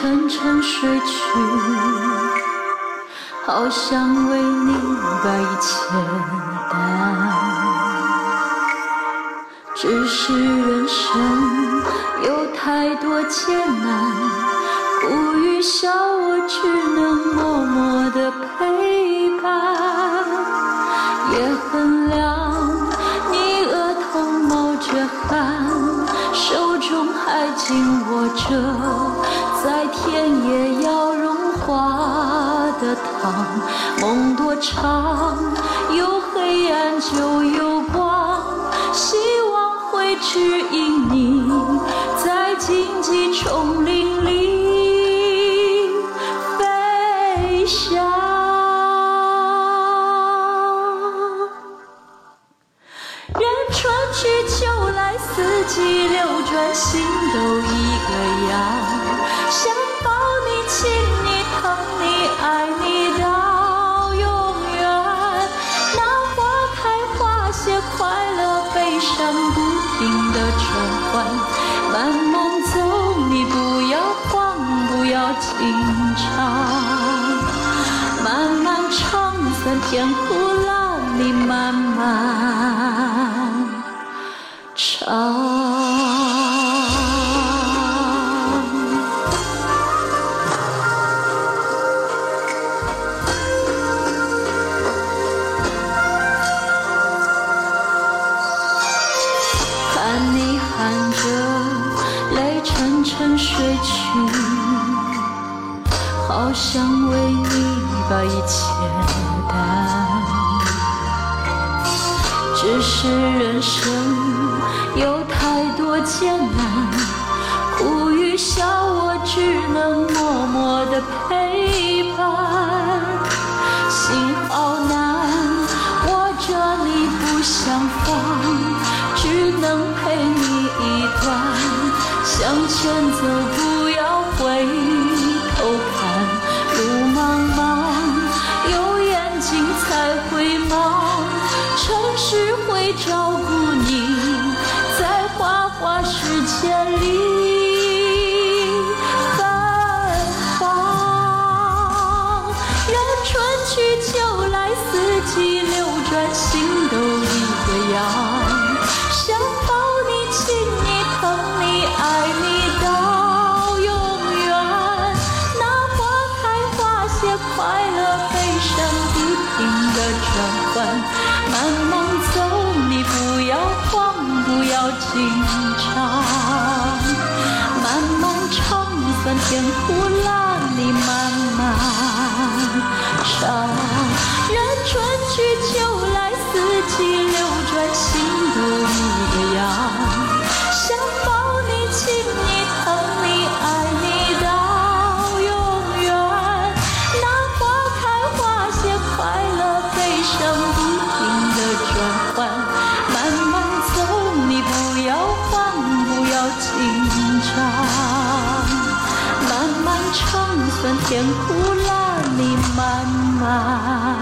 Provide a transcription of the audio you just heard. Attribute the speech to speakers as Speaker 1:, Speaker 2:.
Speaker 1: 沉沉睡去，好想为你把一切。只是人生有太多艰难，苦与笑，我只能默默的陪伴。夜很凉，你额头冒着汗，手中还紧握着。梦多长，有黑暗就有光，希望会指引你在荆棘丛林里飞翔。任春去秋来，四季流转，心酸甜苦辣，你慢慢尝。看你含着泪沉沉睡去。好想为你把一切担，只是人生有太多艰难，苦与笑我只能默默的陪伴。心好难，握着你不想放，只能陪你一段，向前走，转，心都一个样。想抱你，亲你，疼你，爱你到永远。那花开花谢，快乐悲伤不停的转换。慢慢走，你不要慌，不要紧张。慢慢尝，酸甜苦辣，你慢慢尝。任春去秋来，四季流转，心都一个样。想抱你，亲你，疼你，爱你到永远。那花开花谢，快乐悲伤不停的转换。慢慢走，你不要慌，不要紧张。慢慢尝，酸甜苦辣，你慢慢